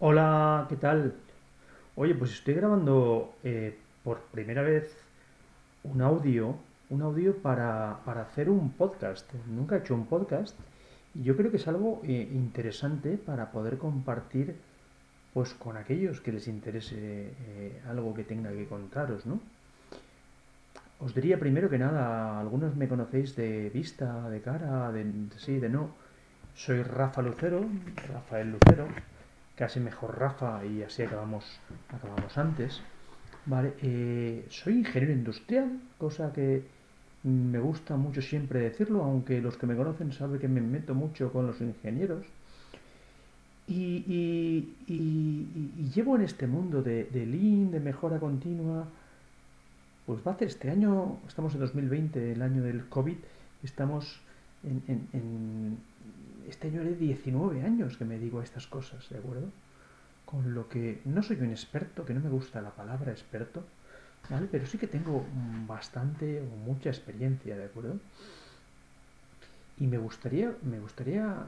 Hola, ¿qué tal? Oye, pues estoy grabando eh, por primera vez un audio, un audio para, para hacer un podcast. Nunca he hecho un podcast y yo creo que es algo eh, interesante para poder compartir pues con aquellos que les interese eh, algo que tenga que contaros, ¿no? Os diría primero que nada, algunos me conocéis de vista, de cara, de sí, de no. Soy Rafa Lucero, Rafael Lucero, casi mejor Rafa y así acabamos, acabamos antes. Vale, eh, soy ingeniero industrial, cosa que me gusta mucho siempre decirlo, aunque los que me conocen saben que me meto mucho con los ingenieros. Y, y- y- llevo en este mundo de, de Lean, de mejora continua, pues va a hacer este año, estamos en 2020, el año del COVID, estamos en- este año haré 19 años que me digo estas cosas, ¿de acuerdo? Con lo que no soy un experto, que no me gusta la palabra experto, ¿vale? Pero sí que tengo bastante o mucha experiencia, ¿de acuerdo? Y me gustaría, me gustaría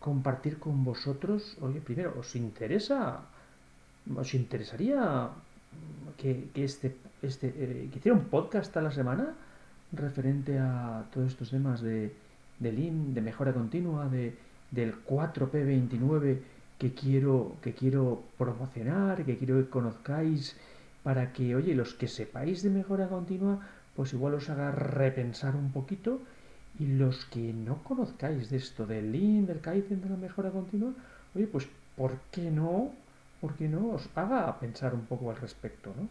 compartir con vosotros, oye, primero, ¿os interesa, os interesaría que, que este, este, eh, que hiciera un podcast a la semana referente a todos estos temas de, de Lean, de mejora continua, de, del 4P29 que quiero, que quiero promocionar, que quiero que conozcáis, para que, oye, los que sepáis de mejora continua, pues igual os haga repensar un poquito, y los que no conozcáis de esto del Lean, del Kaizen, de la mejora continua, oye, pues ¿por qué no? ¿Por qué no os haga pensar un poco al respecto, ¿no?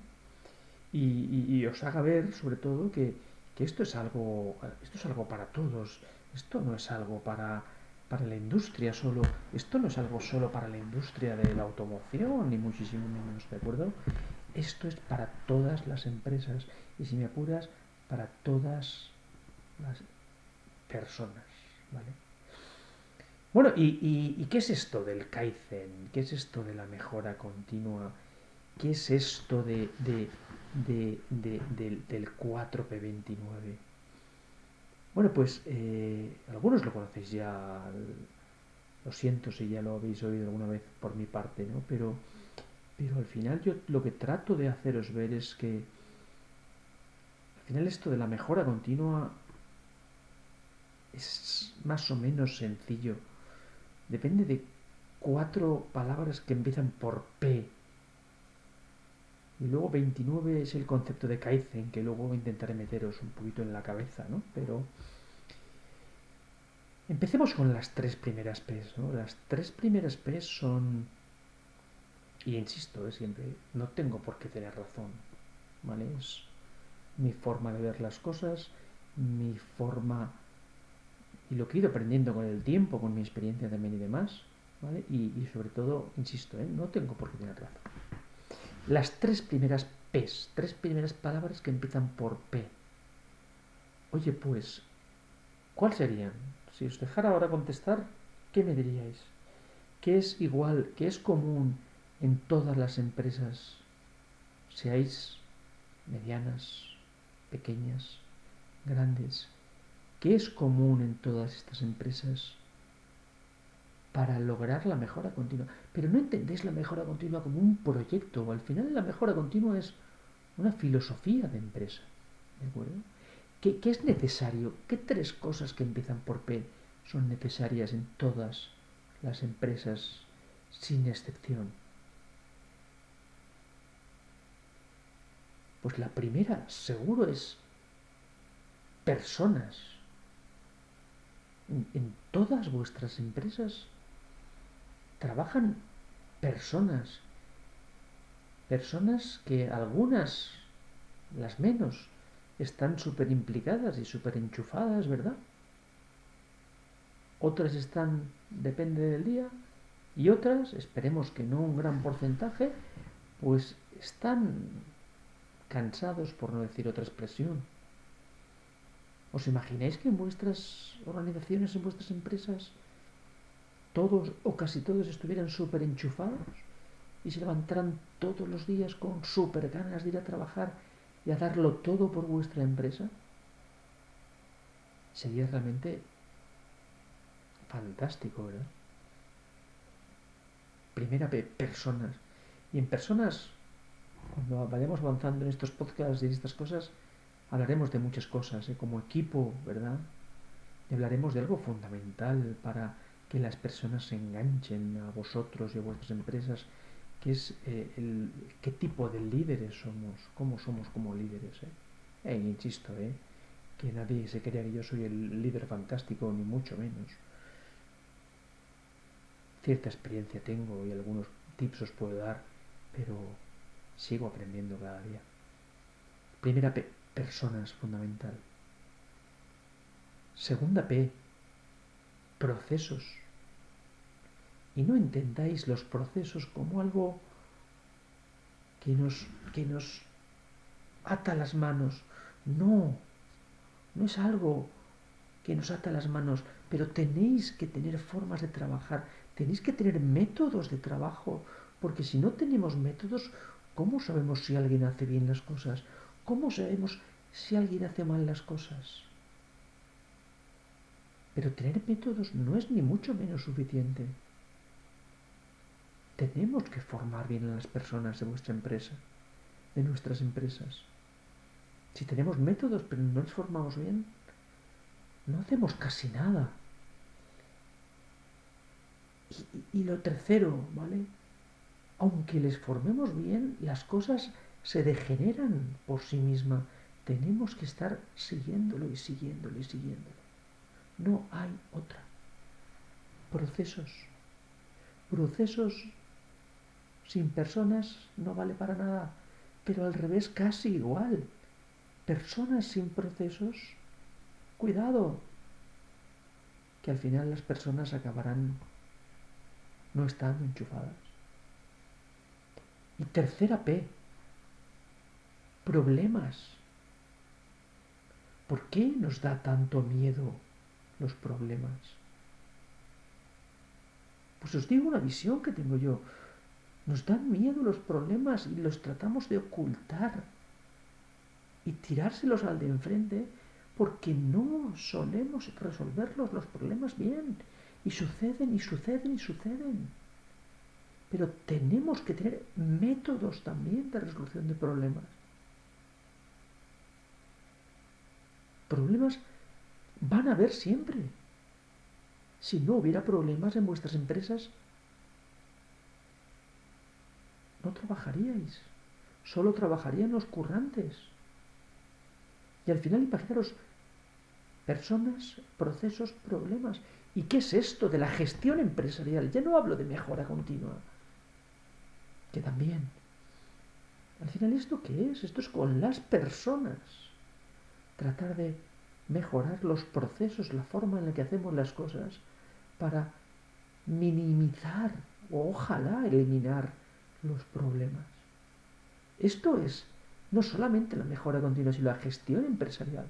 Y, y- os haga ver, sobre todo, que, que esto es algo, esto es algo para todos. Esto no es algo para, para la industria solo. Esto no es algo solo para la industria de la automoción, ni muchísimo menos, ¿de acuerdo? Esto es para todas las empresas y, si me apuras, para todas las personas, ¿vale? Bueno, ¿y, y, qué es esto del Kaizen? ¿Qué es esto de la mejora continua? ¿Qué es esto de, de, de- del, del 4P29? Bueno, pues eh, algunos lo conocéis ya, lo siento si ya lo habéis oído alguna vez por mi parte, ¿no? Pero, pero al final yo lo que trato de haceros ver es que al final esto de la mejora continua es más o menos sencillo. Depende de cuatro palabras que empiezan por P. Y luego 29 es el concepto de Kaizen, que luego intentaré meteros un poquito en la cabeza, ¿no? Pero empecemos con las tres primeras P's, ¿no? Las tres primeras P's son, y insisto, ¿eh? siempre, no tengo por qué tener razón, ¿vale? Es mi forma de ver las cosas, mi forma y lo que he ido aprendiendo con el tiempo, con mi experiencia también y demás, ¿vale? Y, sobre todo, insisto, ¿eh? no tengo por qué tener razón. Las tres primeras P's, tres primeras palabras que empiezan por P. Oye, pues, ¿cuáles serían? Si os dejara ahora contestar, ¿qué me diríais? ¿Qué es igual, qué es común en todas las empresas, seáis medianas, pequeñas, grandes? ¿Qué es común en todas estas empresas para lograr la mejora continua? Pero no entendéis la mejora continua como un proyecto. Al final la mejora continua es una filosofía de empresa. ¿De acuerdo? ¿Qué, es necesario? ¿Qué tres cosas que empiezan por P son necesarias en todas las empresas sin excepción? Pues la primera, seguro, es personas. En todas vuestras empresas trabajan personas. Personas que algunas, las menos, están súper implicadas y súper enchufadas, ¿verdad? Otras están, depende del día, y otras, esperemos que no un gran porcentaje, pues están cansados, por no decir otra expresión. ¿Os imagináis que en vuestras organizaciones, en vuestras empresas, todos o casi todos estuvieran súper enchufados y se levantaran todos los días con súper ganas de ir a trabajar y a darlo todo por vuestra empresa? Sería realmente fantástico, ¿verdad? primera P, personas. Y en personas, cuando vayamos avanzando en estos podcasts y estas cosas, hablaremos de muchas cosas, ¿eh? como equipo, ¿verdad? Y hablaremos de algo fundamental para que las personas se enganchen a vosotros y a vuestras empresas, que es eh, el, qué tipo de líderes somos, cómo somos como líderes. ¿eh? E insisto, ¿eh? que nadie se crea que yo soy el líder fantástico, ni mucho menos. Cierta experiencia tengo y algunos tips os puedo dar, pero sigo aprendiendo cada día. Primera P, personas fundamental. Segunda P, procesos. Y no entendáis los procesos como algo que nos, que nos ata las manos. No, no es algo que nos ata las manos, pero tenéis que tener formas de trabajar, tenéis que tener métodos de trabajo, porque si no tenemos métodos, ¿cómo sabemos si alguien hace bien las cosas? ¿Cómo sabemos si alguien hace mal las cosas? Pero tener métodos no es ni mucho menos suficiente. Tenemos que formar bien a las personas de vuestra empresa, de nuestras empresas. Si tenemos métodos pero no les formamos bien, no hacemos casi nada. Y, y, lo tercero, ¿vale? Aunque les formemos bien, las cosas se degeneran por sí mismas. Tenemos que estar siguiéndolo y siguiéndolo y siguiéndolo. No hay otra. Procesos. Procesos sin personas no vale para nada, pero al revés casi igual. Personas sin procesos, cuidado, que al final las personas acabarán no estando enchufadas. Y tercera P, problemas. ¿Por qué nos da tanto miedo los problemas. Pues os digo una visión que tengo yo. Nos dan miedo los problemas y los tratamos de ocultar y tirárselos al de enfrente porque no solemos resolverlos los problemas bien y suceden y suceden y suceden. Pero tenemos que tener métodos también de resolución de problemas. Problemas van a haber siempre. Si no hubiera problemas en vuestras empresas, no trabajaríais. Solo trabajarían los currantes. Y al final, imaginaros, personas, procesos, problemas. ¿Y qué es esto de la gestión empresarial? Ya no hablo de mejora continua, que también. Al final, ¿esto qué es? Esto es con las personas. Tratar de mejorar los procesos, la forma en la que hacemos las cosas para minimizar o ojalá eliminar los problemas. Esto es no solamente la mejora continua, sino la gestión empresarial.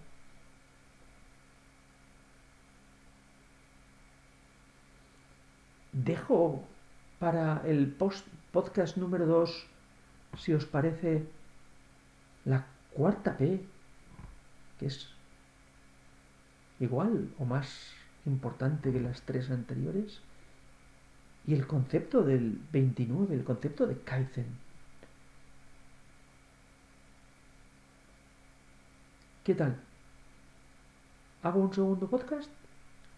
Dejo para el podcast número 2, si os parece, la cuarta P, que es igual o más importante que las tres anteriores. Y el concepto del 29, el concepto de Kaizen. ¿Qué tal? ¿Hago un segundo podcast?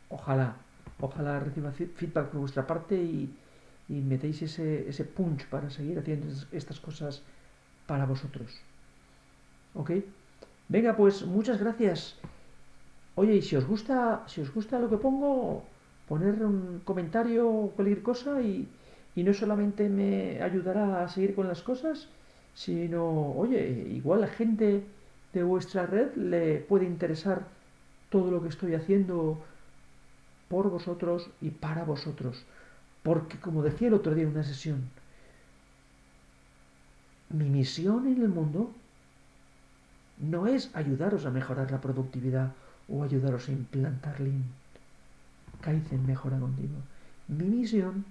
Ojalá, ojalá reciba feedback por vuestra parte y, metéis ese, ese punch para seguir haciendo estas cosas para vosotros. ¿Ok? Venga, pues muchas gracias Oye, y si os gusta, si os gusta lo que pongo, poner un comentario o cualquier cosa y, y no solamente me ayudará a seguir con las cosas, sino, oye, igual a gente de vuestra red le puede interesar todo lo que estoy haciendo por vosotros y para vosotros. Porque, como decía el otro día en una sesión, mi misión en el mundo no es ayudaros a mejorar la productividad o ayudaros a implantar Lean. Kaizen mejora continua. Mi misión,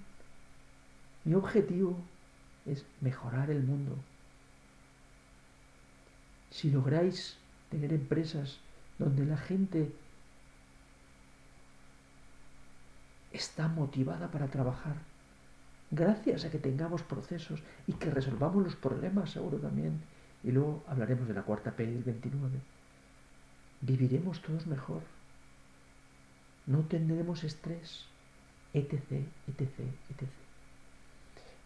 mi objetivo es mejorar el mundo. Si lográis tener empresas donde la gente está motivada para trabajar, gracias a que tengamos procesos y que resolvamos los problemas, seguro también. Y luego hablaremos de la cuarta P del 29. Viviremos todos mejor. No tendremos estrés, etc, etc, etc.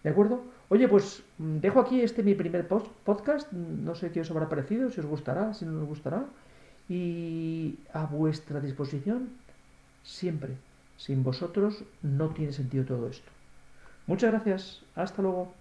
¿De acuerdo? Oye, pues mm, dejo aquí este mi primer podcast. No sé qué os habrá parecido, si os gustará, si no os gustará. Y a vuestra disposición siempre. Sin vosotros no tiene sentido todo esto. Muchas gracias. Hasta luego.